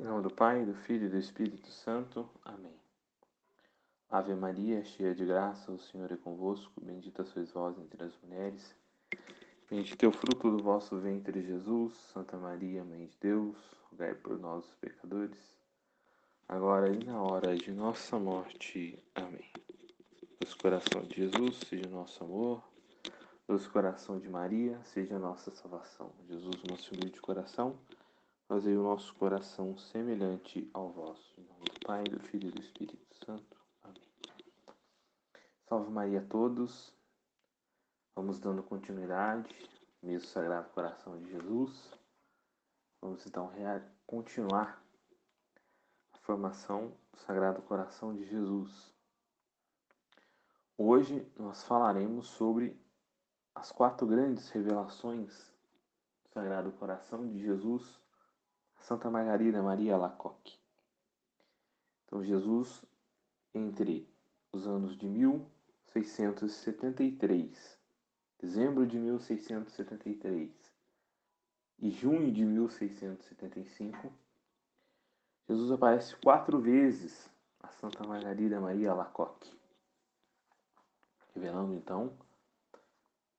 Em nome do Pai, do Filho e do Espírito Santo. Amém. Ave Maria, cheia de graça, o Senhor é convosco. Bendita sois vós entre as mulheres. Bendito é o fruto do vosso ventre, Jesus. Santa Maria, Mãe de Deus, rogai por nós, os pecadores, agora e na hora de nossa morte. Amém. Doce coração de Jesus, seja nosso amor. Doce coração de Maria, seja a nossa salvação. Jesus, nosso humilde coração Fazei o nosso coração semelhante ao vosso. Em nome do Pai, do Filho e do Espírito Santo. Amém. Salve Maria a todos. Vamos dando continuidade, mesmo Sagrado Coração de Jesus. Vamos então continuar a formação do Sagrado Coração de Jesus. Hoje nós falaremos sobre as quatro grandes revelações do Sagrado Coração de Jesus Santa Margarida Maria Lacoque. Então, Jesus, entre os anos de 1673, dezembro de 1673 e junho de 1675, Jesus aparece quatro vezes a Santa Margarida Maria Lacoque, revelando então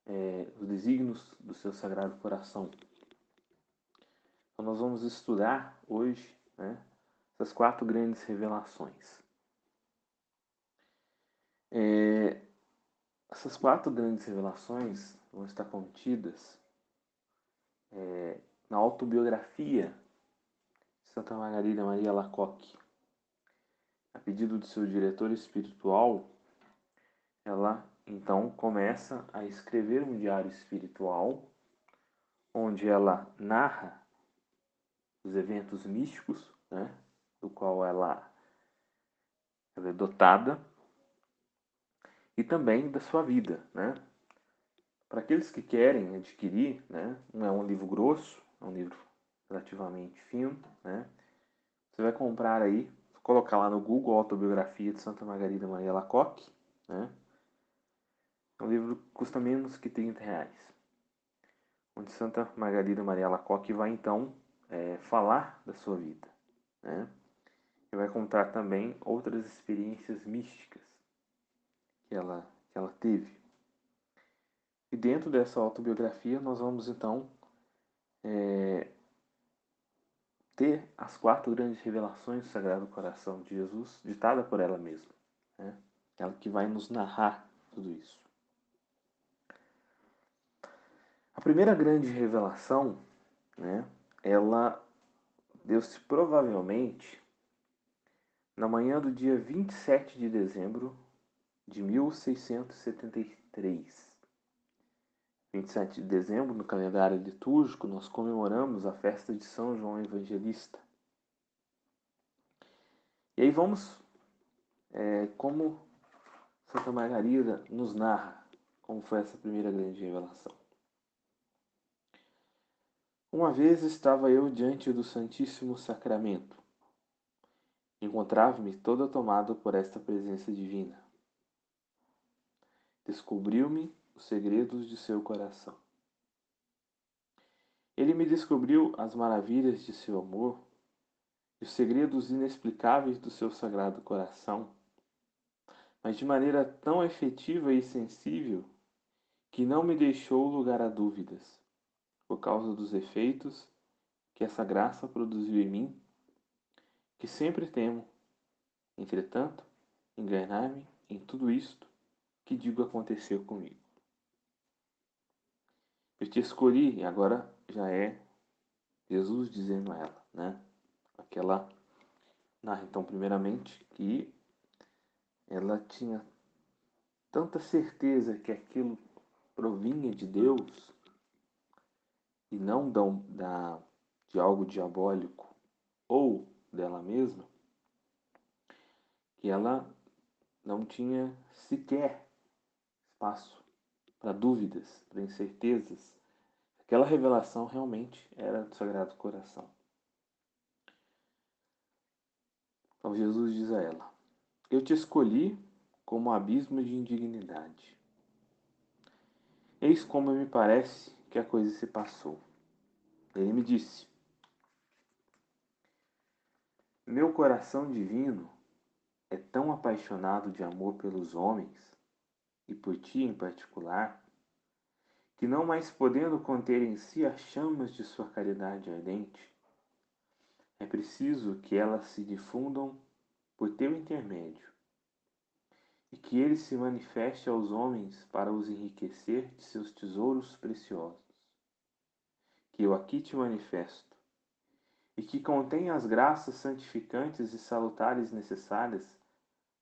é, os desígnios do seu Sagrado Coração então, nós vamos estudar hoje né, essas quatro grandes revelações. É, essas quatro grandes revelações vão estar contidas é, na autobiografia de Santa Margarida Maria Lacoque. A pedido do seu diretor espiritual, ela então começa a escrever um diário espiritual onde ela narra os eventos místicos, né, do qual ela, ela é dotada, e também da sua vida. Né? Para aqueles que querem adquirir, né, não é um livro grosso, é um livro relativamente fino, né? Você vai comprar aí, colocar lá no Google Autobiografia de Santa Margarida Maria Lacoque, né? É um livro que custa menos que 30 reais. Onde Santa Margarida Maria Lacoque vai então é, falar da sua vida. Né? E vai contar também outras experiências místicas que ela, que ela teve. E dentro dessa autobiografia nós vamos então é, ter as quatro grandes revelações do Sagrado Coração de Jesus, ditada por ela mesma. Né? Ela que vai nos narrar tudo isso. A primeira grande revelação né, ela deu-se provavelmente na manhã do dia 27 de dezembro de 1673. 27 de dezembro, no calendário litúrgico, nós comemoramos a festa de São João Evangelista. E aí vamos, é, como Santa Margarida nos narra como foi essa primeira grande revelação. Uma vez estava eu diante do Santíssimo Sacramento. Encontrava-me todo tomado por esta presença divina. Descobriu-me os segredos de seu coração. Ele me descobriu as maravilhas de seu amor e os segredos inexplicáveis do seu sagrado coração, mas de maneira tão efetiva e sensível que não me deixou lugar a dúvidas por causa dos efeitos que essa graça produziu em mim, que sempre temo, entretanto, enganar-me em tudo isto que digo aconteceu comigo. Eu te escolhi e agora já é Jesus dizendo a ela, né? Aquela narra então primeiramente que ela tinha tanta certeza que aquilo provinha de Deus e não da, da, de algo diabólico ou dela mesma, que ela não tinha sequer espaço para dúvidas, para incertezas. Aquela revelação realmente era do Sagrado Coração. Então Jesus diz a ela: Eu te escolhi como abismo de indignidade. Eis como me parece que a coisa se passou. Ele me disse: meu coração divino é tão apaixonado de amor pelos homens, e por ti em particular, que não mais podendo conter em si as chamas de sua caridade ardente, é preciso que elas se difundam por teu intermédio, e que ele se manifeste aos homens para os enriquecer de seus tesouros preciosos. Que eu aqui te manifesto, e que contém as graças santificantes e salutares necessárias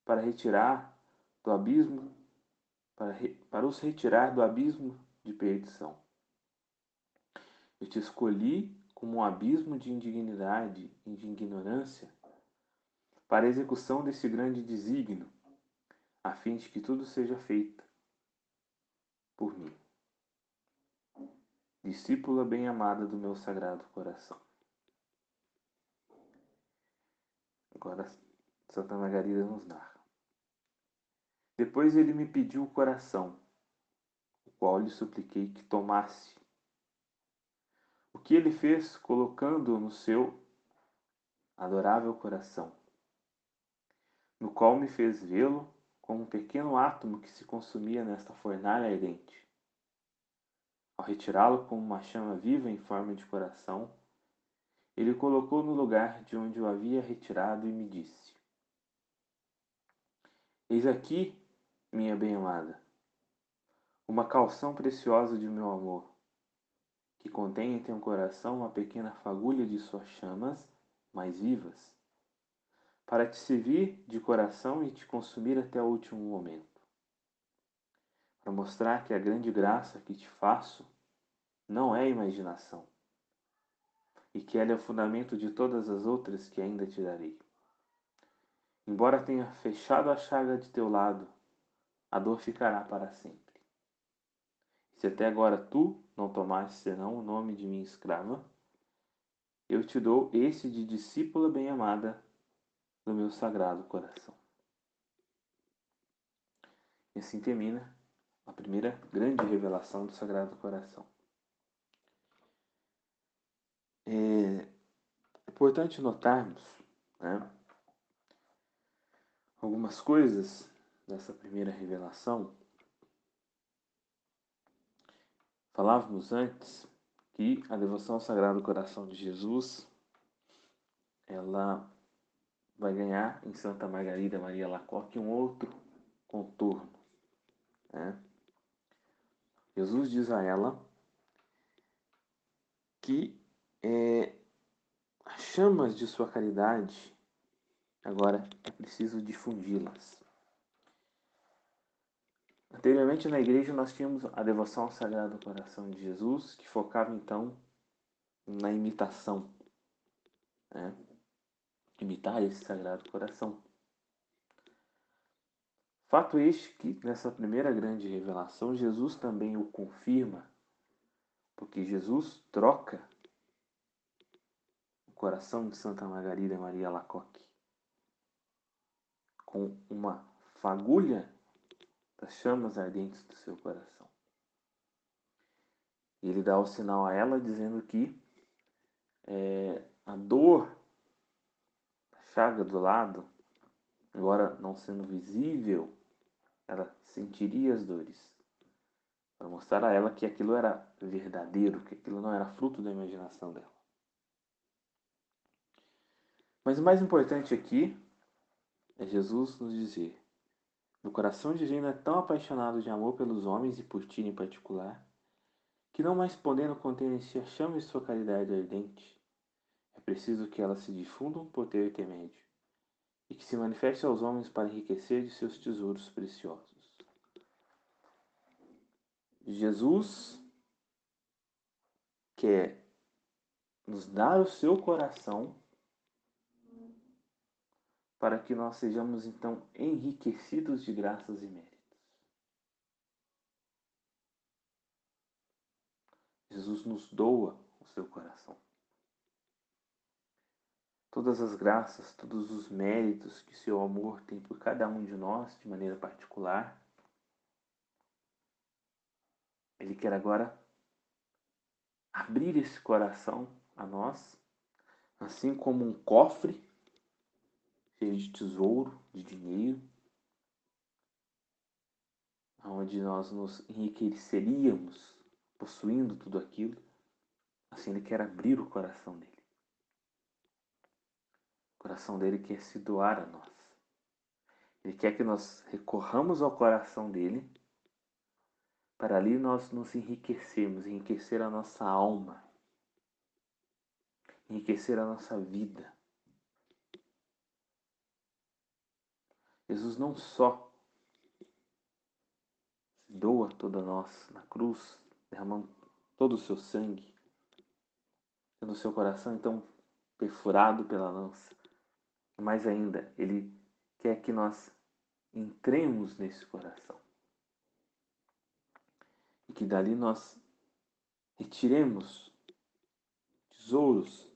para retirar do abismo, para, para os retirar do abismo de perdição. Eu te escolhi como um abismo de indignidade e de ignorância para a execução desse grande desígnio, a fim de que tudo seja feito por mim. Discípula bem-amada do meu sagrado coração. Agora, Santa Margarida nos narra. Depois ele me pediu o coração, o qual lhe supliquei que tomasse. O que ele fez, colocando-o no seu adorável coração, no qual me fez vê-lo como um pequeno átomo que se consumia nesta fornalha ardente. Ao retirá-lo como uma chama viva em forma de coração, ele colocou no lugar de onde o havia retirado e me disse: Eis aqui minha bem-amada, uma calção preciosa de meu amor, que contém em teu coração uma pequena fagulha de suas chamas mais vivas, para te servir de coração e te consumir até o último momento, para mostrar que a grande graça que te faço não é imaginação, e que ela é o fundamento de todas as outras que ainda te darei. Embora tenha fechado a chaga de teu lado, a dor ficará para sempre. Se até agora tu não tomaste senão o nome de minha escrava, eu te dou esse de discípula bem-amada do meu sagrado coração. E assim termina a primeira grande revelação do Sagrado Coração. É importante notarmos né, algumas coisas dessa primeira revelação, falávamos antes que a devoção ao Sagrado Coração de Jesus ela vai ganhar em Santa Margarida Maria Lacoque um outro contorno. Né? Jesus diz a ela que é, as chamas de sua caridade agora é preciso difundi-las. Anteriormente na igreja nós tínhamos a devoção ao Sagrado Coração de Jesus, que focava então na imitação, né? imitar esse Sagrado Coração. Fato este que nessa primeira grande revelação Jesus também o confirma, porque Jesus troca coração de Santa Margarida Maria Lacoque com uma fagulha das chamas ardentes do seu coração. Ele dá o sinal a ela dizendo que é, a dor, a chaga do lado, agora não sendo visível, ela sentiria as dores. Para mostrar a ela que aquilo era verdadeiro, que aquilo não era fruto da imaginação dela. Mas o mais importante aqui é Jesus nos dizer meu coração divino é tão apaixonado de amor pelos homens e por ti em particular, que não mais podendo conter em si a chama de sua caridade ardente, é preciso que elas se difundam por teu intermédio, e que se manifeste aos homens para enriquecer de seus tesouros preciosos. Jesus quer nos dar o seu coração para que nós sejamos então enriquecidos de graças e méritos. Jesus nos doa o seu coração. Todas as graças, todos os méritos que seu amor tem por cada um de nós de maneira particular, Ele quer agora abrir esse coração a nós, assim como um cofre cheio de tesouro, de dinheiro, onde nós nos enriqueceríamos possuindo tudo aquilo. Assim, ele quer abrir o coração dele. O coração dele quer se doar a nós. Ele quer que nós recorramos ao coração dele para ali nós nos enriquecermos, enriquecer a nossa alma, enriquecer a nossa vida. Jesus não só doa toda nós na cruz, derramando todo o seu sangue, tendo o seu coração então perfurado pela lança, mais ainda, ele quer que nós entremos nesse coração. E que dali nós retiremos tesouros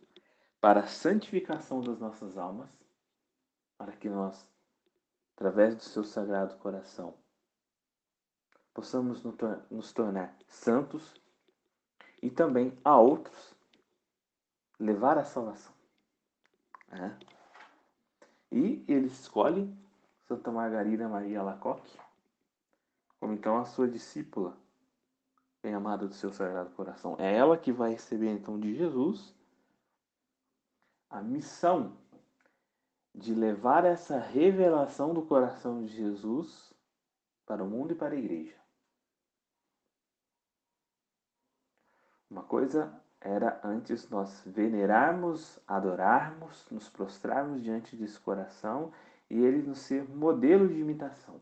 para a santificação das nossas almas, para que nós, através do seu sagrado coração, possamos nos tornar santos e também a outros levar a salvação. É. E ele escolhe Santa Margarida Maria Lacoque como então a sua discípula bem amada do seu Sagrado Coração. É ela que vai receber então de Jesus a missão de levar essa revelação do coração de Jesus para o mundo e para a igreja. Uma coisa era antes nós venerarmos, adorarmos, nos prostrarmos diante desse coração e ele nos ser modelo de imitação.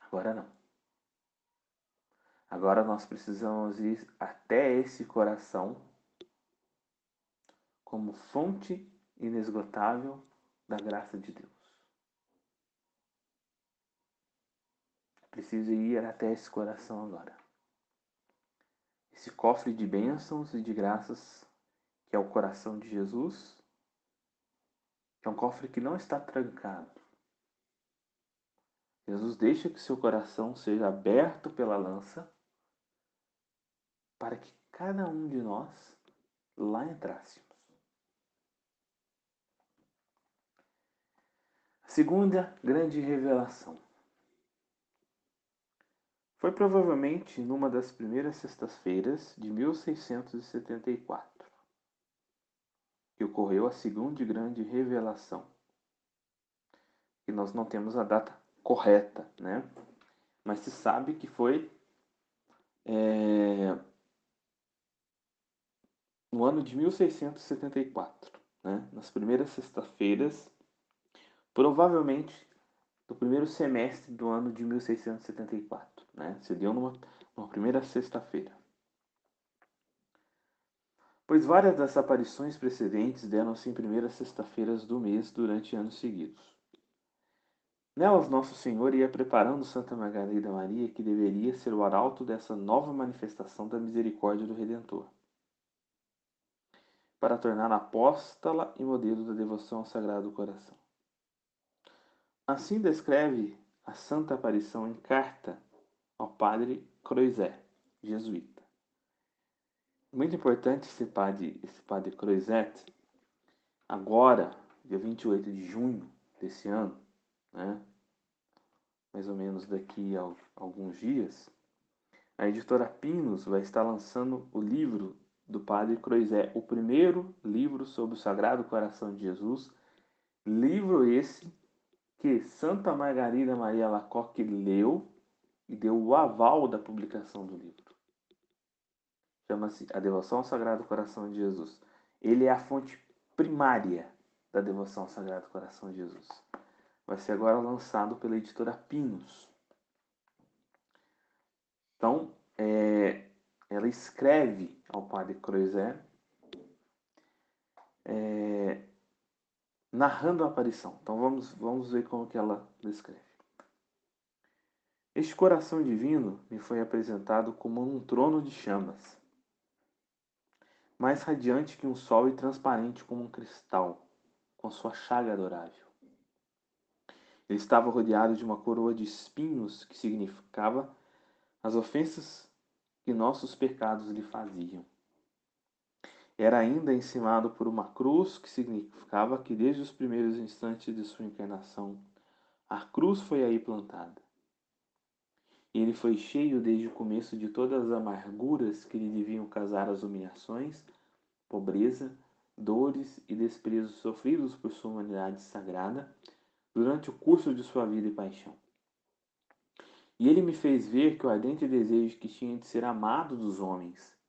Agora não. Agora nós precisamos ir até esse coração como fonte inesgotável da graça de Deus. Preciso ir até esse coração agora. Esse cofre de bênçãos e de graças que é o coração de Jesus, é um cofre que não está trancado. Jesus deixa que seu coração seja aberto pela lança para que cada um de nós lá entrássemos. Segunda grande revelação foi provavelmente numa das primeiras sextas-feiras de 1674 que ocorreu a segunda grande revelação. E nós não temos a data correta, né? Mas se sabe que foi é, no ano de 1674, né, nas primeiras sextas-feiras, provavelmente do primeiro semestre do ano de 1674. Né, se deu numa, numa primeira sexta-feira. Pois várias das aparições precedentes deram-se em primeiras sexta-feiras do mês durante anos seguidos. Nelas, Nosso Senhor ia preparando Santa Margarida Maria, que deveria ser o arauto dessa nova manifestação da misericórdia do Redentor para torná-la apóstola e modelo da devoção ao Sagrado Coração. Assim descreve a Santa Aparição em carta ao padre Croizet, jesuíta. Muito importante esse padre, esse padre Croizet, agora, dia 28 de junho desse ano, né, mais ou menos daqui a alguns dias, a editora Pinos vai estar lançando o livro do Padre Croizé, o primeiro livro sobre o Sagrado Coração de Jesus, livro esse que Santa Margarida Maria Lacoque leu e deu o aval da publicação do livro. Chama-se A Devoção ao Sagrado Coração de Jesus. Ele é a fonte primária da devoção ao Sagrado Coração de Jesus. Vai ser agora lançado pela editora Pinos. Então, é, ela escreve ao padre Croizet é, narrando a aparição. Então vamos, vamos ver como que ela descreve. Este coração divino me foi apresentado como um trono de chamas, mais radiante que um sol e transparente como um cristal, com sua chaga adorável. Ele estava rodeado de uma coroa de espinhos que significava as ofensas que nossos pecados lhe faziam. Era ainda encimado por uma cruz que significava que desde os primeiros instantes de sua encarnação, a cruz foi aí plantada. Ele foi cheio desde o começo de todas as amarguras que lhe deviam causar as humilhações, pobreza, dores e desprezos sofridos por sua humanidade sagrada durante o curso de sua vida e paixão. E ele me fez ver que o ardente desejo que tinha de ser amado dos homens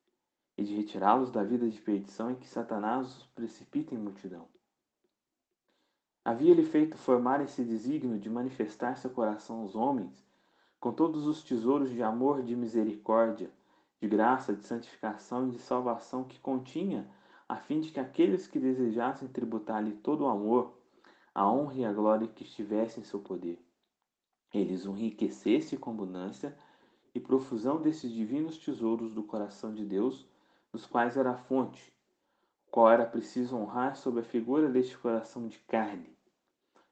e de retirá-los da vida de perdição em que Satanás os precipita em multidão. Havia-lhe feito formar esse desígnio de manifestar seu coração aos homens com todos os tesouros de amor, de misericórdia, de graça, de santificação e de salvação que continha, a fim de que aqueles que desejassem tributar-lhe todo o amor, a honra e a glória que estivessem em seu poder, eles o enriquecessem com abundância e profusão desses divinos tesouros do coração de Deus, dos quais era a fonte, qual era preciso honrar sob a figura deste coração de carne,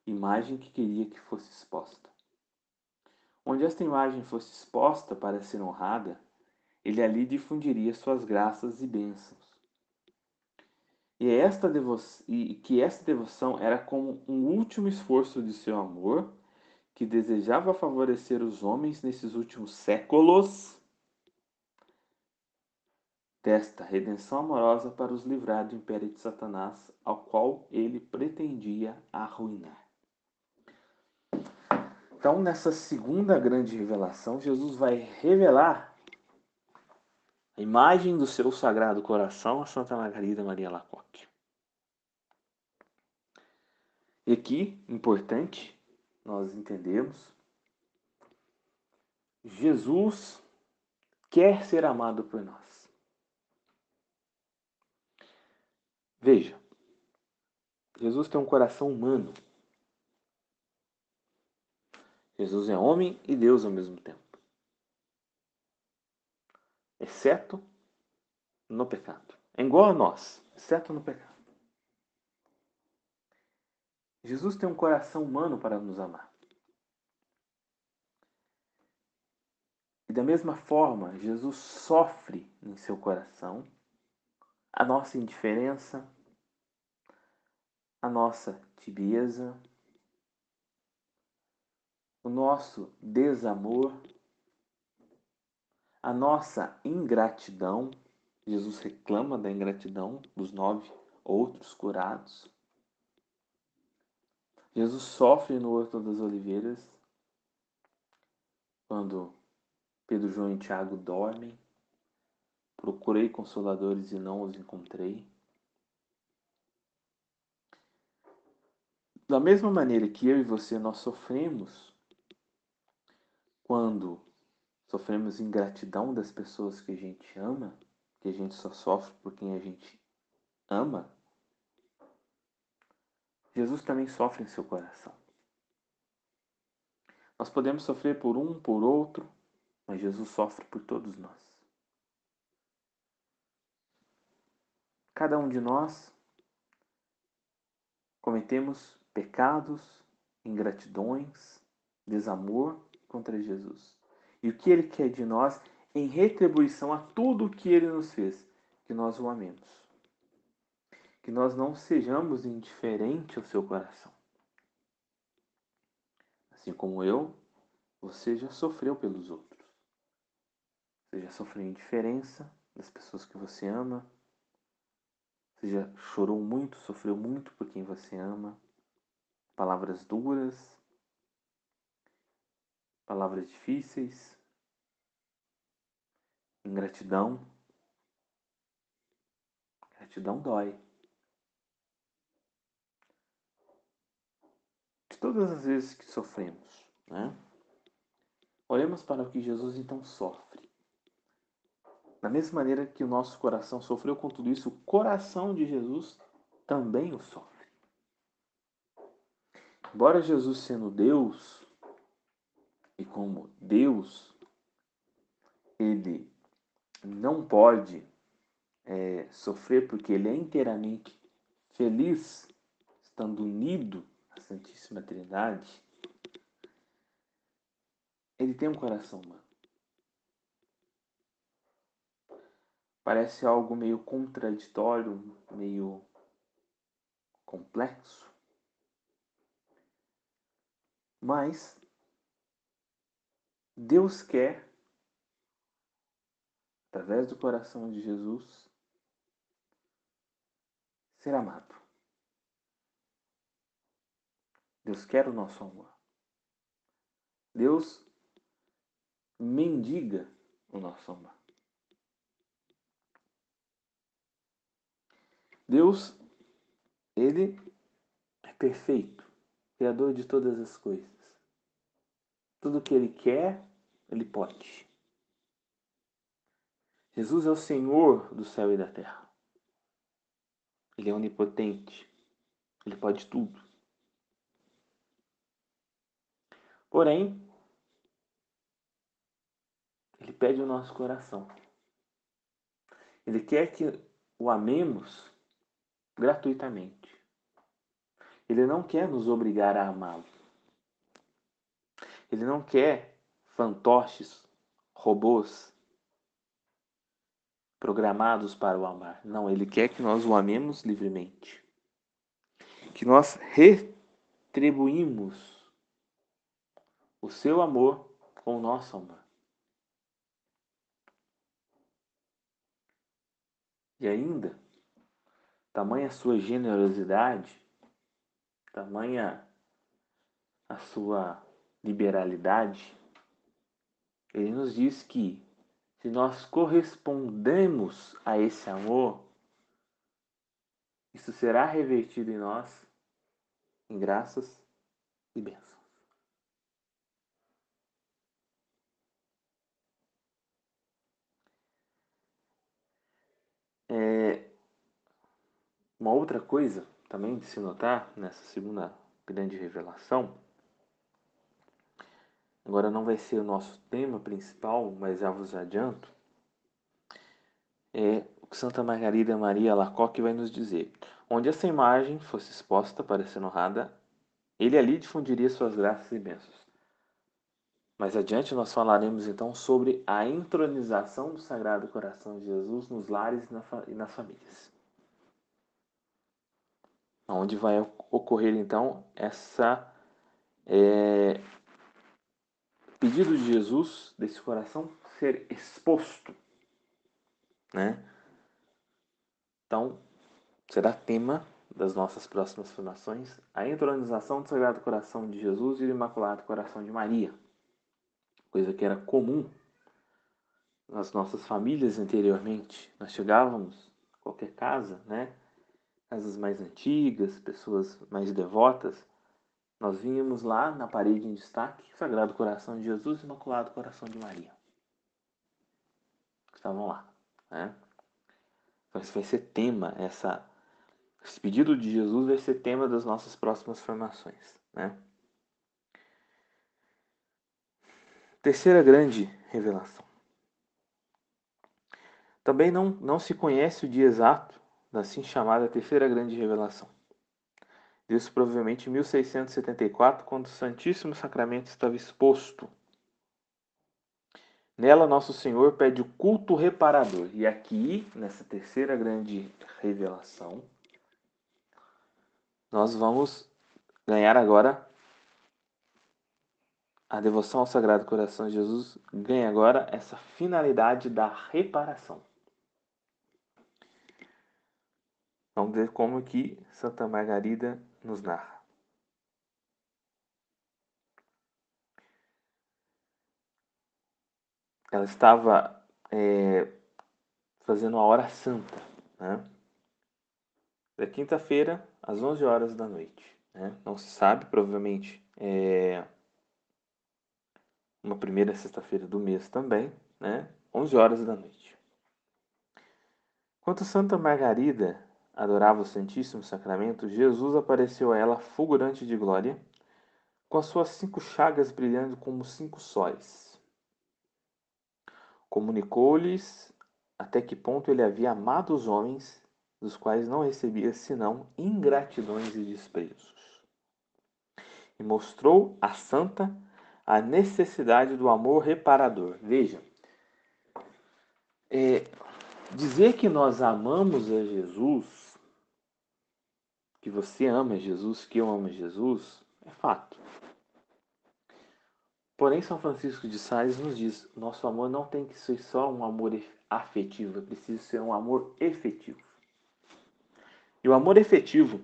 imagem que queria que fosse exposta. Onde esta imagem fosse exposta para ser honrada, ele ali difundiria suas graças e bênçãos. E, esta e que esta devoção era como um último esforço de seu amor, que desejava favorecer os homens nesses últimos séculos desta redenção amorosa para os livrar do império de Satanás, ao qual ele pretendia arruinar. Então, nessa segunda grande revelação, Jesus vai revelar a imagem do seu sagrado coração a Santa Margarida Maria Lacoque. E aqui, importante, nós entendemos, Jesus quer ser amado por nós. Veja, Jesus tem um coração humano. Jesus é homem e Deus ao mesmo tempo. Exceto no pecado. É igual a nós, exceto no pecado. Jesus tem um coração humano para nos amar. E da mesma forma, Jesus sofre em seu coração a nossa indiferença, a nossa tibieza, o nosso desamor, a nossa ingratidão. Jesus reclama da ingratidão dos nove outros curados. Jesus sofre no Horto das Oliveiras, quando Pedro, João e Tiago dormem. Procurei consoladores e não os encontrei. Da mesma maneira que eu e você nós sofremos quando sofremos ingratidão das pessoas que a gente ama, que a gente só sofre por quem a gente ama, Jesus também sofre em seu coração. Nós podemos sofrer por um, por outro, mas Jesus sofre por todos nós. Cada um de nós cometemos pecados, ingratidões, desamor contra Jesus. E o que ele quer de nós em retribuição a tudo o que ele nos fez, que nós o amemos. Que nós não sejamos indiferentes ao seu coração. Assim como eu, você já sofreu pelos outros. Você já sofreu indiferença das pessoas que você ama. Já chorou muito, sofreu muito por quem você ama. Palavras duras, palavras difíceis, ingratidão. Gratidão dói. De todas as vezes que sofremos, né? Olhemos para o que Jesus então sofre. Da mesma maneira que o nosso coração sofreu com tudo isso, o coração de Jesus também o sofre. Embora Jesus sendo Deus, e como Deus, ele não pode é, sofrer porque ele é inteiramente feliz estando unido à Santíssima Trindade, ele tem um coração humano. Parece algo meio contraditório, meio complexo. Mas Deus quer, através do coração de Jesus, ser amado. Deus quer o nosso amor. Deus mendiga o nosso amor. Deus, ele é perfeito, criador de todas as coisas. Tudo que ele quer, ele pode. Jesus é o Senhor do céu e da terra. Ele é onipotente. Ele pode tudo. Porém, ele pede o nosso coração. Ele quer que o amemos gratuitamente. Ele não quer nos obrigar a amá-lo. Ele não quer fantoches, robôs programados para o amar. Não, ele quer que nós o amemos livremente. Que nós retribuímos o seu amor com o nosso amor. E ainda, tamanha sua generosidade, tamanha a sua liberalidade, ele nos diz que se nós correspondemos a esse amor, isso será revertido em nós em graças e bênçãos. É, uma outra coisa também de se notar nessa segunda grande revelação, agora não vai ser o nosso tema principal, mas já vos adianto, é o que Santa Margarida Maria Alacoque vai nos dizer. Onde essa imagem fosse exposta para ser honrada, ele ali difundiria suas graças e bênçãos. Mais adiante nós falaremos então sobre a entronização do Sagrado Coração de Jesus nos lares e nas famílias. Onde vai ocorrer então essa é, pedido de Jesus desse coração ser exposto, né? Então será tema das nossas próximas formações a entronização do Sagrado Coração de Jesus e do Imaculado Coração de Maria coisa que era comum nas nossas famílias anteriormente. Nós chegávamos qualquer casa, né? Casas mais antigas, pessoas mais devotas, nós vínhamos lá na parede em destaque Sagrado Coração de Jesus e Imaculado Coração de Maria. Estavam lá, né? Então, esse vai ser tema, essa, esse pedido de Jesus vai ser tema das nossas próximas formações, né? Terceira grande revelação. Também não, não se conhece o dia exato da assim chamada terceira grande revelação. Isso provavelmente em 1674, quando o Santíssimo Sacramento estava exposto. Nela, Nosso Senhor pede o culto reparador. E aqui, nessa terceira grande revelação, nós vamos ganhar agora a devoção ao Sagrado Coração de Jesus ganha agora essa finalidade da reparação. Vamos ver como que Santa Margarida nos narra. Ela estava é, fazendo a hora santa, né? Da quinta-feira às 11 horas da noite. Né? Não se sabe, provavelmente é, uma primeira sexta-feira do mês também, né? 11 horas da noite. Enquanto Santa Margarida adorava o Santíssimo Sacramento, Jesus apareceu a ela fulgurante de glória, com as suas cinco chagas brilhando como cinco sóis. Comunicou-lhes até que ponto ele havia amado os homens, dos quais não recebia senão ingratidões e desprezos. E mostrou a santa a necessidade do amor reparador. Veja, é, dizer que nós amamos a Jesus, que você ama Jesus, que eu amo Jesus, é fato. Porém, São Francisco de Sales nos diz: nosso amor não tem que ser só um amor afetivo, é preciso ser um amor efetivo. E o amor efetivo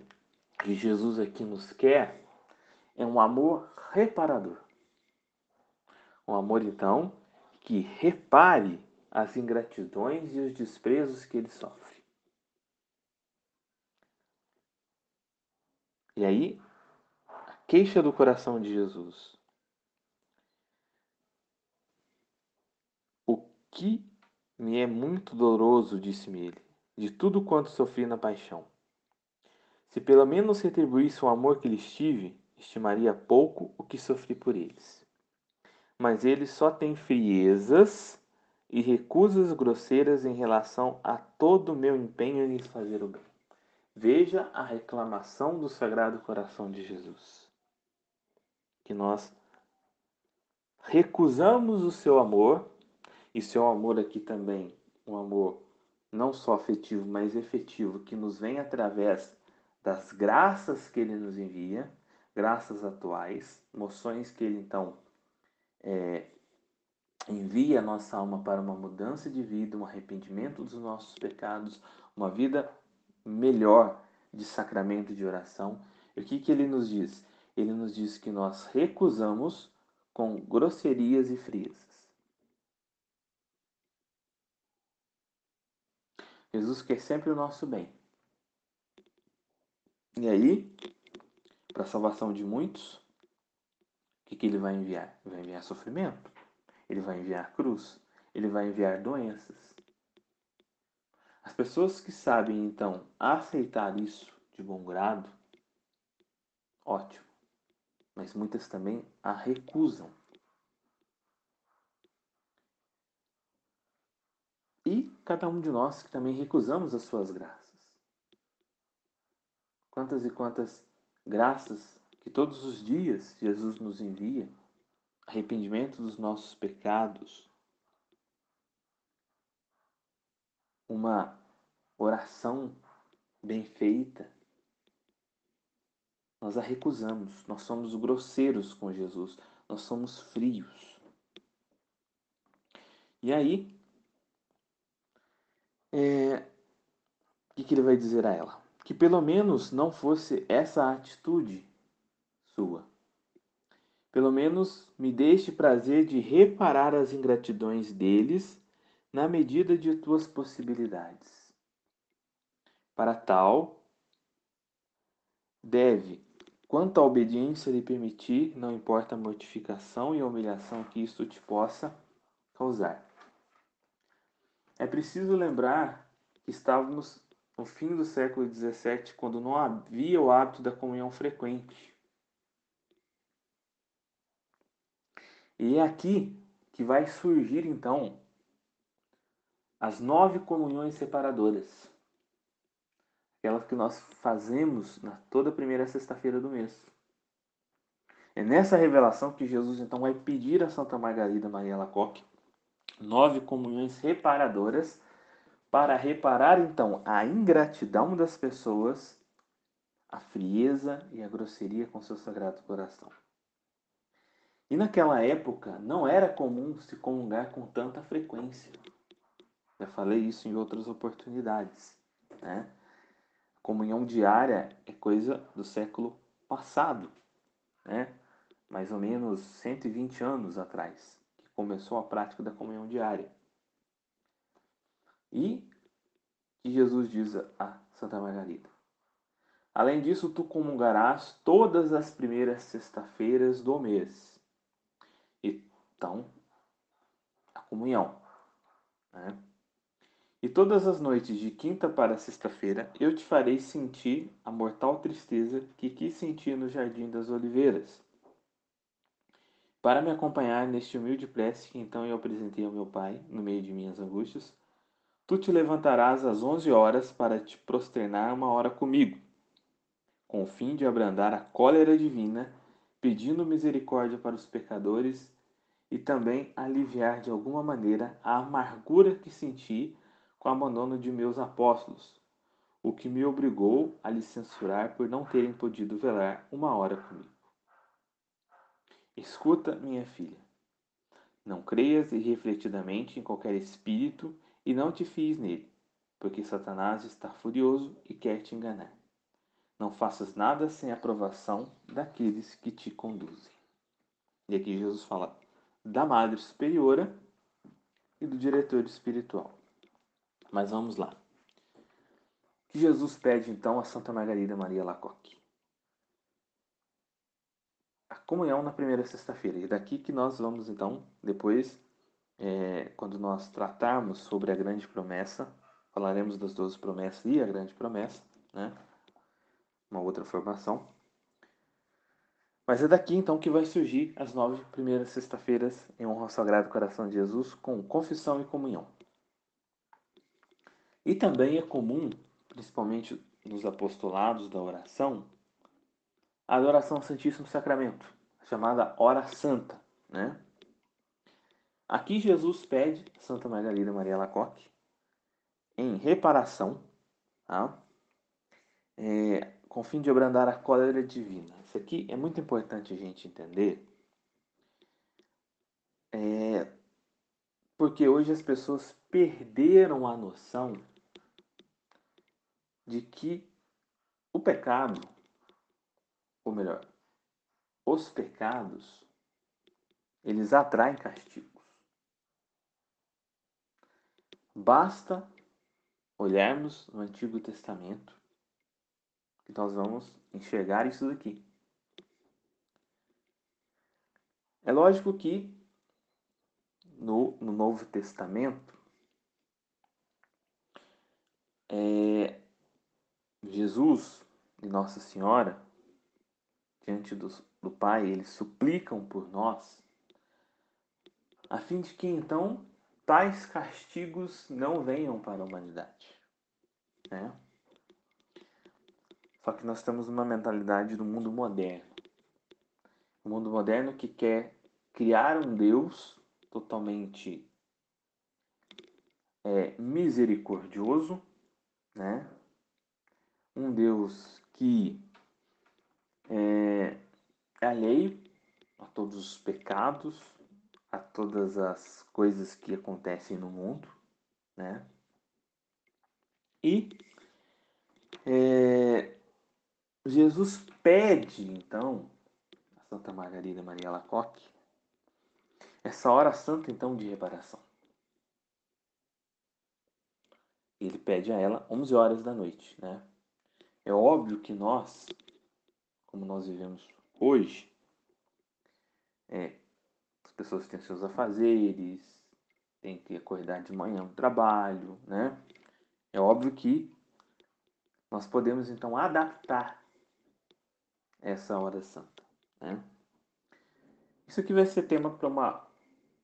que Jesus aqui nos quer é um amor reparador. Um amor, então, que repare as ingratidões e os desprezos que ele sofre. E aí, a queixa do coração de Jesus. O que me é muito doloroso, disse-me ele, de tudo quanto sofri na paixão. Se pelo menos retribuísse o amor que lhes tive, estimaria pouco o que sofri por eles. Mas eles só têm friezas e recusas grosseiras em relação a todo o meu empenho em fazer o bem. Veja a reclamação do Sagrado Coração de Jesus. Que nós recusamos o seu amor, e seu amor aqui também, um amor não só afetivo, mas efetivo, que nos vem através das graças que ele nos envia, graças atuais, moções que ele então é, envia a nossa alma para uma mudança de vida, um arrependimento dos nossos pecados, uma vida melhor de sacramento de oração. E o que, que ele nos diz? Ele nos diz que nós recusamos com grosserias e friezas. Jesus quer sempre o nosso bem. E aí, para a salvação de muitos, o que, que ele vai enviar? Vai enviar sofrimento, ele vai enviar cruz, ele vai enviar doenças. As pessoas que sabem, então, aceitar isso de bom grado, ótimo. Mas muitas também a recusam. E cada um de nós que também recusamos as suas graças. Quantas e quantas graças que todos os dias Jesus nos envia, arrependimento dos nossos pecados, uma oração bem feita, nós a recusamos, nós somos grosseiros com Jesus, nós somos frios. E aí, é, o que, que ele vai dizer a ela? que pelo menos não fosse essa atitude sua. Pelo menos me deixe prazer de reparar as ingratidões deles na medida de tuas possibilidades. Para tal, deve, quanto à obediência lhe permitir, não importa a mortificação e a humilhação que isto te possa causar. É preciso lembrar que estávamos no fim do século XVII, quando não havia o hábito da comunhão frequente. E é aqui que vai surgir então as nove comunhões separadoras. Aquelas que nós fazemos na toda primeira sexta-feira do mês. É nessa revelação que Jesus então vai pedir a Santa Margarida Maria Lacoque nove comunhões reparadoras para reparar então a ingratidão das pessoas, a frieza e a grosseria com seu sagrado coração. E naquela época não era comum se comungar com tanta frequência. Já falei isso em outras oportunidades. Né? Comunhão diária é coisa do século passado, né? mais ou menos 120 anos atrás, que começou a prática da comunhão diária. E que Jesus diz a Santa Margarida. Além disso, tu comungarás todas as primeiras sexta-feiras do mês. Então, a comunhão. Né? E todas as noites de quinta para sexta-feira eu te farei sentir a mortal tristeza que quis sentir no Jardim das Oliveiras. Para me acompanhar neste humilde prece que então eu apresentei ao meu Pai, no meio de minhas angústias, Tu te levantarás às onze horas para te prosternar uma hora comigo, com o fim de abrandar a cólera divina, pedindo misericórdia para os pecadores e também aliviar de alguma maneira a amargura que senti com o abandono de meus apóstolos, o que me obrigou a lhes censurar por não terem podido velar uma hora comigo. Escuta, minha filha. Não creias irrefletidamente em qualquer espírito e não te fies nele, porque Satanás está furioso e quer te enganar. Não faças nada sem aprovação daqueles que te conduzem. E aqui Jesus fala da Madre Superiora e do diretor espiritual. Mas vamos lá. O que Jesus pede então a Santa Margarida Maria Lacoque? A comunhão na primeira sexta-feira. E daqui que nós vamos então, depois, é, quando nós tratarmos sobre a grande promessa, falaremos das duas promessas e a grande promessa, né? Uma outra formação. Mas é daqui então que vai surgir as nove primeiras sexta-feiras em honra ao Sagrado Coração de Jesus com confissão e comunhão. E também é comum, principalmente nos apostolados da oração, a adoração ao Santíssimo Sacramento, chamada Hora Santa. Né? Aqui Jesus pede Santa Margarida Maria Lacoque em reparação, tá? é, com fim de abrandar a cólera divina. Isso aqui é muito importante a gente entender, é, porque hoje as pessoas perderam a noção de que o pecado, ou melhor, os pecados, eles atraem castigos. Basta olharmos no Antigo Testamento que nós vamos enxergar isso daqui. É lógico que no, no Novo Testamento é, Jesus e Nossa Senhora, diante do, do Pai, eles suplicam por nós, a fim de que então tais castigos não venham para a humanidade. Né? Só que nós temos uma mentalidade do mundo moderno. O mundo moderno que quer criar um Deus totalmente é, misericordioso, né? um Deus que é, é alheio a todos os pecados, a todas as coisas que acontecem no mundo, né? E é, Jesus pede, então, a Santa Margarida Maria Lacoque, essa hora santa, então, de reparação. Ele pede a ela 11 horas da noite, né? É óbvio que nós, como nós vivemos hoje, é, as pessoas têm seus afazeres, têm que acordar de manhã no trabalho, né? É óbvio que nós podemos então adaptar essa hora santa, né? Isso aqui vai ser tema para uma,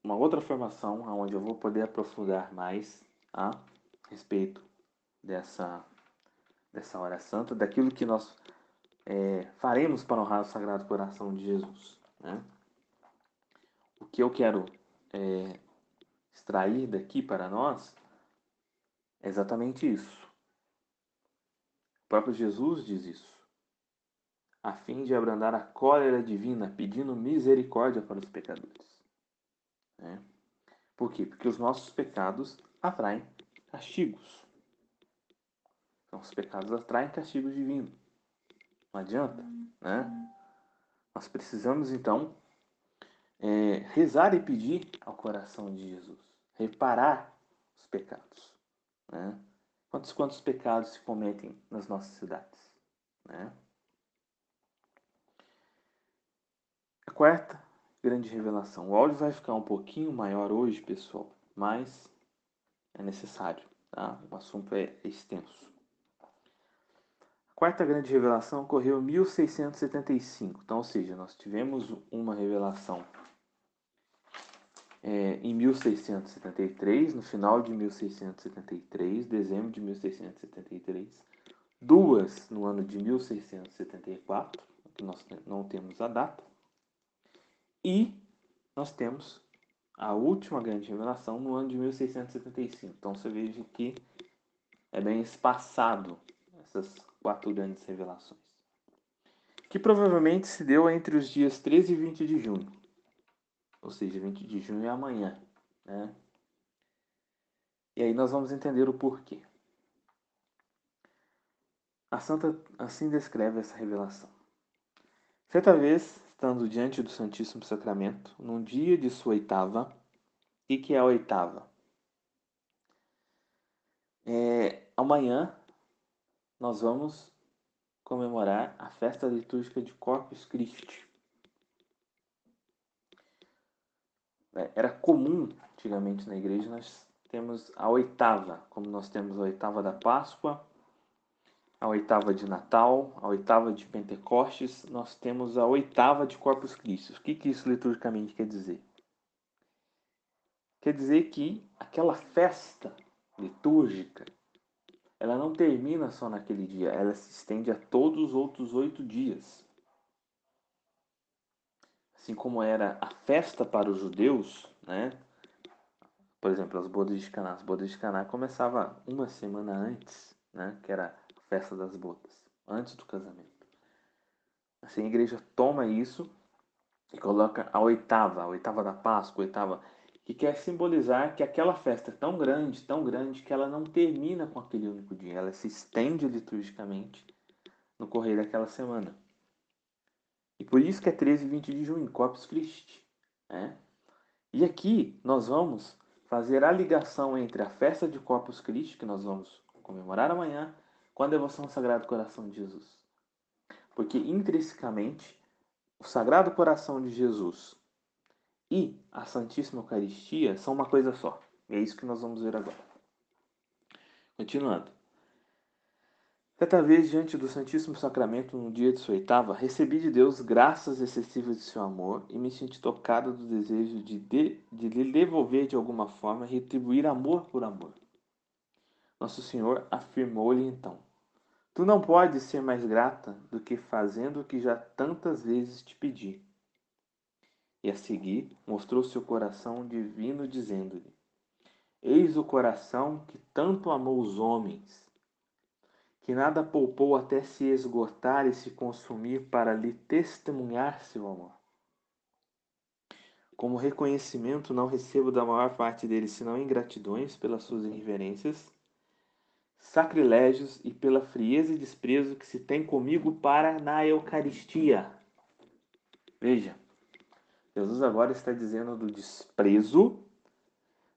uma outra formação, onde eu vou poder aprofundar mais a respeito dessa dessa hora santa, daquilo que nós é, faremos para honrar o Sagrado Coração de Jesus. Né? O que eu quero é, extrair daqui para nós é exatamente isso. O próprio Jesus diz isso. A fim de abrandar a cólera divina, pedindo misericórdia para os pecadores. Né? Por quê? Porque os nossos pecados atraem castigos. Então, os pecados atraem castigo divino. Não adianta, né? Nós precisamos, então, é, rezar e pedir ao coração de Jesus. Reparar os pecados. Né? Quantos, quantos pecados se cometem nas nossas cidades? Né? A quarta grande revelação. O áudio vai ficar um pouquinho maior hoje, pessoal, mas é necessário, tá? O assunto é extenso quarta grande revelação ocorreu em 1675. Então, ou seja, nós tivemos uma revelação é, em 1673, no final de 1673, dezembro de 1673, duas no ano de 1674, que nós não temos a data, e nós temos a última grande revelação no ano de 1675. Então você veja que é bem espaçado essas quatro grandes revelações. Que provavelmente se deu entre os dias 13 e 20 de junho. Ou seja, 20 de junho é amanhã. Né? E aí nós vamos entender o porquê. A santa assim descreve essa revelação. Certa vez, estando diante do Santíssimo Sacramento, num dia de sua oitava, e que é a oitava? É, amanhã nós vamos comemorar a festa litúrgica de Corpus Christi. É, era comum antigamente na igreja nós temos a oitava, como nós temos a oitava da Páscoa, a oitava de Natal, a oitava de Pentecostes, nós temos a oitava de Corpus Christi. O que, que isso liturgicamente quer dizer? Quer dizer que aquela festa litúrgica ela não termina só naquele dia, ela se estende a todos os outros oito dias. Assim como era a festa para os judeus, né? Por exemplo, as bodas de Caná. As bodas de Caná começava uma semana antes, né? Que era festa das bodas, antes do casamento. Assim, a igreja toma isso e coloca a oitava, a oitava da Páscoa, a oitava que quer simbolizar que aquela festa é tão grande, tão grande, que ela não termina com aquele único dia, ela se estende liturgicamente no correr daquela semana. E por isso que é 13 e 20 de junho, Corpus Christi. Né? E aqui nós vamos fazer a ligação entre a festa de Corpus Christi, que nós vamos comemorar amanhã, com a devoção ao Sagrado Coração de Jesus. Porque intrinsecamente, o Sagrado Coração de Jesus e a Santíssima Eucaristia são uma coisa só. E é isso que nós vamos ver agora. Continuando. Certa vez, diante do Santíssimo Sacramento, no dia de sua oitava, recebi de Deus graças excessivas de seu amor e me senti tocado do desejo de, de, de lhe devolver de alguma forma, retribuir amor por amor. Nosso Senhor afirmou-lhe então: Tu não podes ser mais grata do que fazendo o que já tantas vezes te pedi e a seguir mostrou seu coração divino, dizendo-lhe: Eis o coração que tanto amou os homens, que nada poupou até se esgotar e se consumir para lhe testemunhar seu amor. Como reconhecimento, não recebo da maior parte deles senão ingratidões pelas suas irreverências, sacrilégios e pela frieza e desprezo que se tem comigo para na Eucaristia. Veja, Jesus agora está dizendo do desprezo,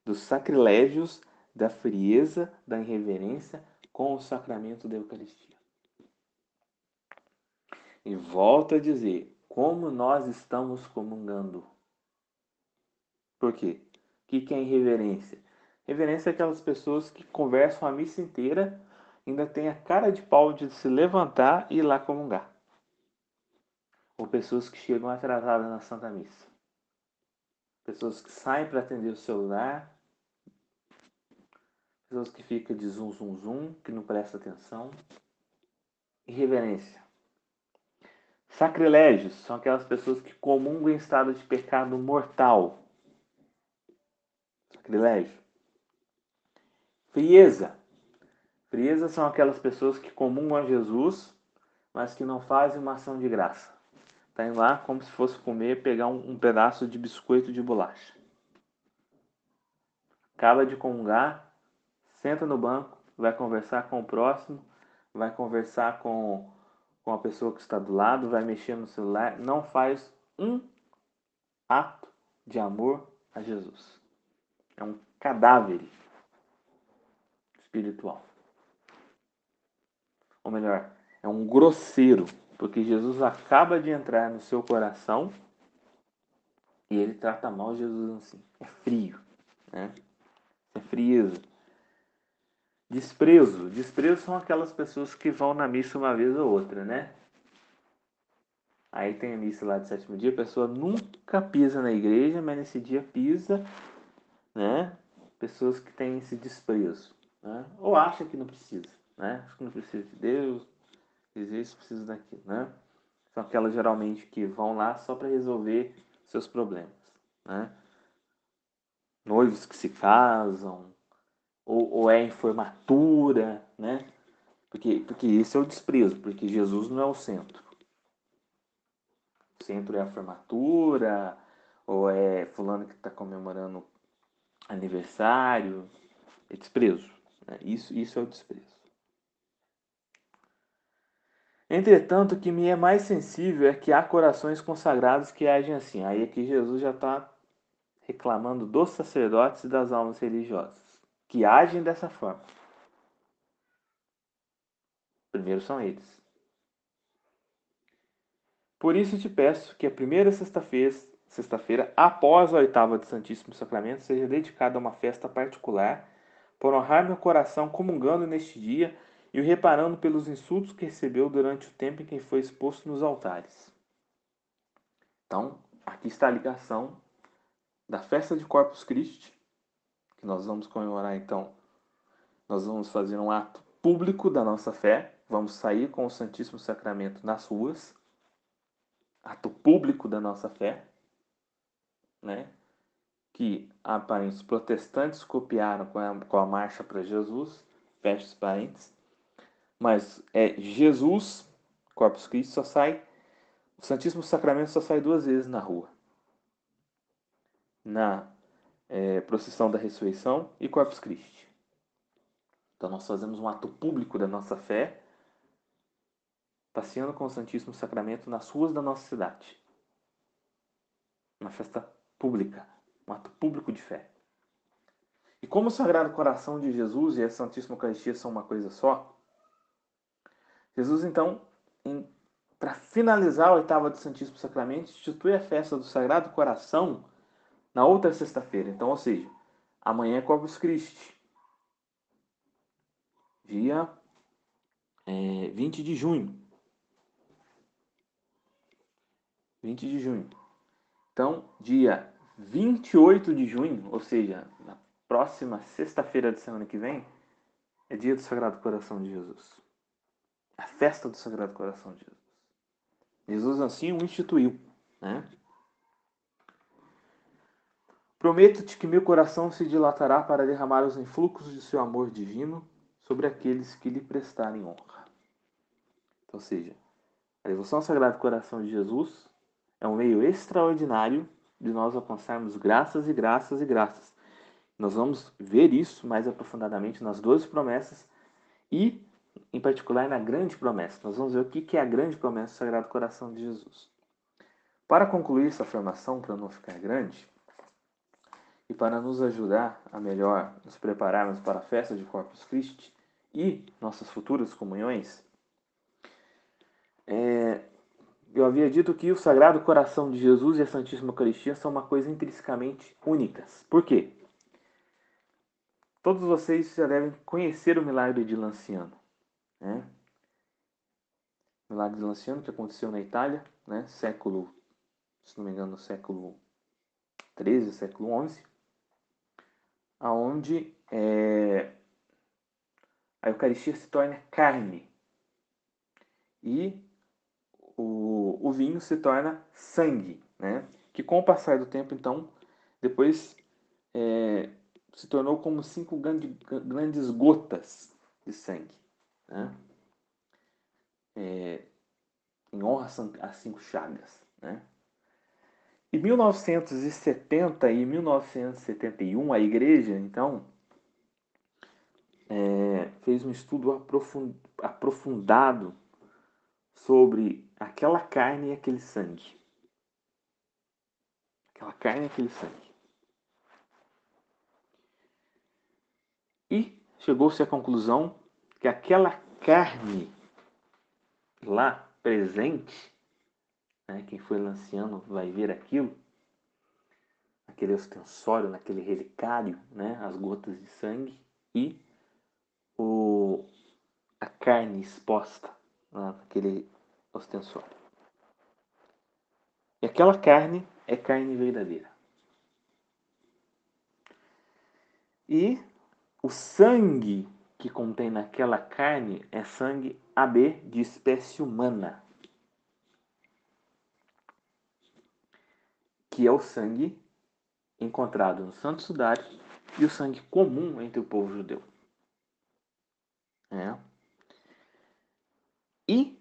dos sacrilégios, da frieza, da irreverência com o sacramento da Eucaristia. E volta a dizer como nós estamos comungando. Por quê? O que é irreverência? Reverência é aquelas pessoas que conversam a missa inteira, ainda tem a cara de pau de se levantar e ir lá comungar ou pessoas que chegam atrasadas na Santa Missa. Pessoas que saem para atender o celular. Pessoas que ficam de zum zum zum, que não prestam atenção. Irreverência. Sacrilégios são aquelas pessoas que comungam em estado de pecado mortal. Sacrilégio. Frieza. Frieza são aquelas pessoas que comungam a Jesus, mas que não fazem uma ação de graça. Tá indo lá como se fosse comer, pegar um, um pedaço de biscoito de bolacha. Acaba de comungar, senta no banco, vai conversar com o próximo, vai conversar com, com a pessoa que está do lado, vai mexer no celular, não faz um ato de amor a Jesus. É um cadáver espiritual. Ou melhor, é um grosseiro porque Jesus acaba de entrar no seu coração e ele trata mal Jesus assim. É frio, né? É frieza. Desprezo. Desprezo são aquelas pessoas que vão na missa uma vez ou outra, né? Aí tem a missa lá de sétimo dia, a pessoa nunca pisa na igreja, mas nesse dia pisa, né? Pessoas que têm esse desprezo, né? Ou acha que não precisa, né? Acho que não precisa de Deus, disso, precisa daquilo, né? São aquelas geralmente que vão lá só para resolver seus problemas, né? Noivos que se casam, ou, ou é em formatura, né? Porque, porque esse é o desprezo, porque Jesus não é o centro. O centro é a formatura, ou é fulano que está comemorando aniversário. É desprezo. Né? Isso, isso é o desprezo. Entretanto, o que me é mais sensível é que há corações consagrados que agem assim. Aí aqui Jesus já está reclamando dos sacerdotes e das almas religiosas, que agem dessa forma. Primeiro são eles. Por isso te peço que a primeira sexta-feira, sexta-feira, após a oitava do Santíssimo Sacramento, seja dedicada a uma festa particular, por honrar meu coração comungando neste dia e o reparando pelos insultos que recebeu durante o tempo em que foi exposto nos altares. Então, aqui está a ligação da festa de Corpus Christi, que nós vamos comemorar então. Nós vamos fazer um ato público da nossa fé, vamos sair com o Santíssimo Sacramento nas ruas, ato público da nossa fé, né? Que aparentes protestantes copiaram com a, com a marcha para Jesus, fecha os parênteses, mas é Jesus, Corpus Christi, só sai, o Santíssimo Sacramento só sai duas vezes na rua. Na é, procissão da ressurreição e Corpus Christi. Então nós fazemos um ato público da nossa fé, passeando com o Santíssimo Sacramento nas ruas da nossa cidade. Uma festa pública, um ato público de fé. E como o Sagrado Coração de Jesus e a Santíssima Eucaristia são uma coisa só, Jesus, então, para finalizar a oitava do Santíssimo Sacramento, institui a festa do Sagrado Coração na outra sexta-feira. Então, ou seja, amanhã é Corpus Christi, dia é, 20 de junho. 20 de junho. Então, dia 28 de junho, ou seja, na próxima sexta-feira da semana que vem, é dia do Sagrado Coração de Jesus a festa do Sagrado Coração de Jesus. Jesus assim o instituiu. Né? Prometo-te que meu coração se dilatará para derramar os influxos de seu amor divino sobre aqueles que lhe prestarem honra. Ou seja, a devoção ao Sagrado Coração de Jesus é um meio extraordinário de nós alcançarmos graças e graças e graças. Nós vamos ver isso mais aprofundadamente nas 12 promessas e em particular na grande promessa. Nós vamos ver o que é a grande promessa do Sagrado Coração de Jesus. Para concluir essa formação, para não ficar grande, e para nos ajudar a melhor nos prepararmos para a festa de Corpus Christi e nossas futuras comunhões, é, eu havia dito que o Sagrado Coração de Jesus e a Santíssima Eucaristia são uma coisa intrinsecamente únicas. Por quê? Todos vocês já devem conhecer o milagre de Lanciano. Né? Milagre de Lanciano, que aconteceu na Itália, né? século, se não me engano, século 13, século 11, aonde é, a Eucaristia se torna carne e o, o vinho se torna sangue, né? que com o passar do tempo, então, depois é, se tornou como cinco grandes gotas de sangue né? É, em honra às cinco chagas. Né? Em 1970 e 1971, a igreja, então, é, fez um estudo aprofundado sobre aquela carne e aquele sangue. Aquela carne e aquele sangue. E chegou-se à conclusão que aquela carne lá presente, né, quem foi lanciano vai ver aquilo, aquele ostensório, naquele relicário, né, as gotas de sangue e o, a carne exposta naquele ostensório. E aquela carne é carne verdadeira. E o sangue que contém naquela carne é sangue AB de espécie humana, que é o sangue encontrado no Santo Sudário e o sangue comum entre o povo judeu. né? E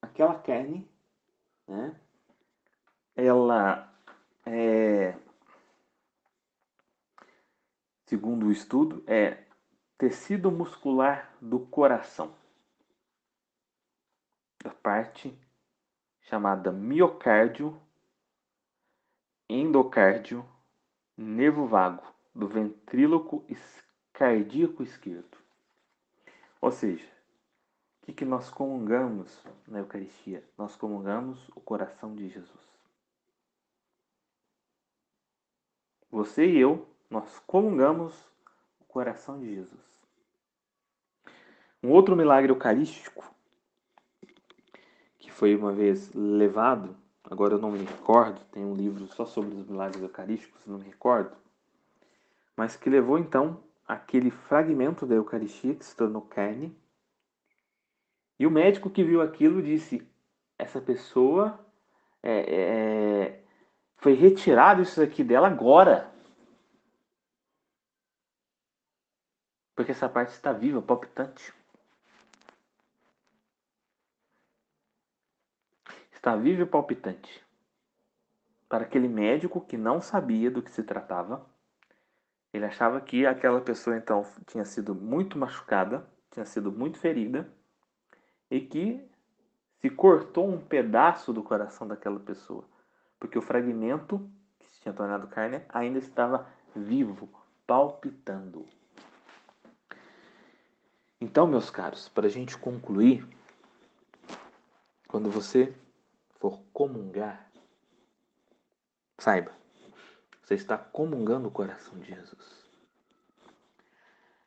aquela carne, né? Ela é, segundo o estudo, é tecido muscular do coração, da parte chamada miocárdio, endocárdio, nervo vago do ventríloco cardíaco esquerdo. Ou seja, que, que nós comungamos na Eucaristia? Nós comungamos o coração de Jesus. Você e eu, nós comungamos o coração de Jesus. Um outro milagre eucarístico que foi uma vez levado, agora eu não me recordo, tem um livro só sobre os milagres eucarísticos, não me recordo, mas que levou então aquele fragmento da Eucaristia que se tornou carne. E o médico que viu aquilo disse: essa pessoa é, é, foi retirado isso aqui dela agora. Porque essa parte está viva, palpitante. Está viva e palpitante. Para aquele médico que não sabia do que se tratava, ele achava que aquela pessoa então tinha sido muito machucada, tinha sido muito ferida e que se cortou um pedaço do coração daquela pessoa, porque o fragmento que se tinha tornado carne ainda estava vivo, palpitando. Então, meus caros, para a gente concluir, quando você for comungar, saiba, você está comungando o coração de Jesus.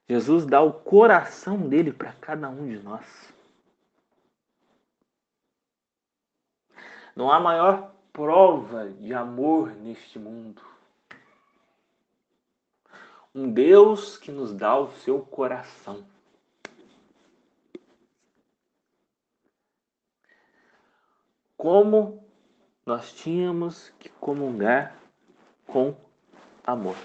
Jesus dá o coração dele para cada um de nós. Não há maior prova de amor neste mundo. Um Deus que nos dá o seu coração. Como nós tínhamos que comungar com amor.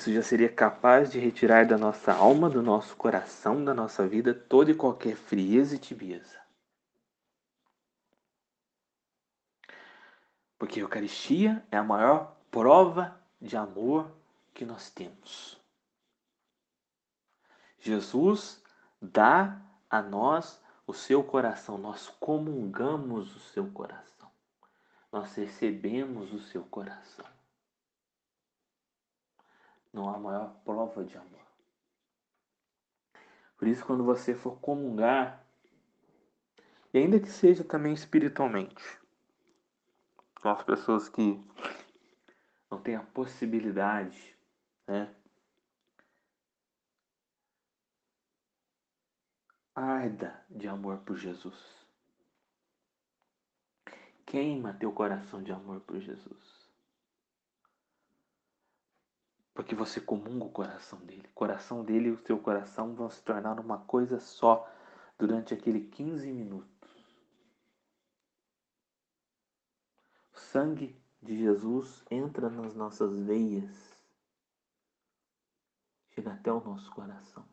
Isso já seria capaz de retirar da nossa alma, do nosso coração, da nossa vida toda e qualquer frieza e tibieza. Porque a Eucaristia é a maior prova de amor que nós temos. Jesus dá a nós o seu coração, nós comungamos o seu coração, nós recebemos o seu coração. Não há maior prova de amor. Por isso, quando você for comungar, e ainda que seja também espiritualmente, com as pessoas que não têm a possibilidade, né, arda de amor por Jesus. Queima teu coração de amor por Jesus. Porque você comunga o coração dele. O coração dele e o seu coração vão se tornar uma coisa só durante aquele 15 minutos. O sangue de Jesus entra nas nossas veias, chega até o nosso coração.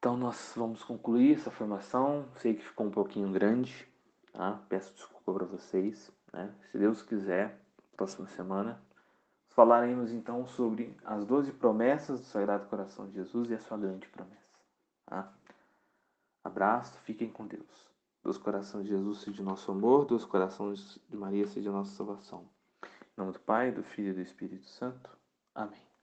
Então nós vamos concluir essa formação. Sei que ficou um pouquinho grande, tá? Peço desculpa para vocês, né? Se Deus quiser, próxima semana falaremos então sobre as doze promessas do Sagrado Coração de Jesus e a sua grande promessa. Tá? Abraço, fiquem com Deus. Dos corações de Jesus seja nosso amor, dos corações de Maria seja nossa salvação. Em nome do Pai, do Filho e do Espírito Santo. Amém.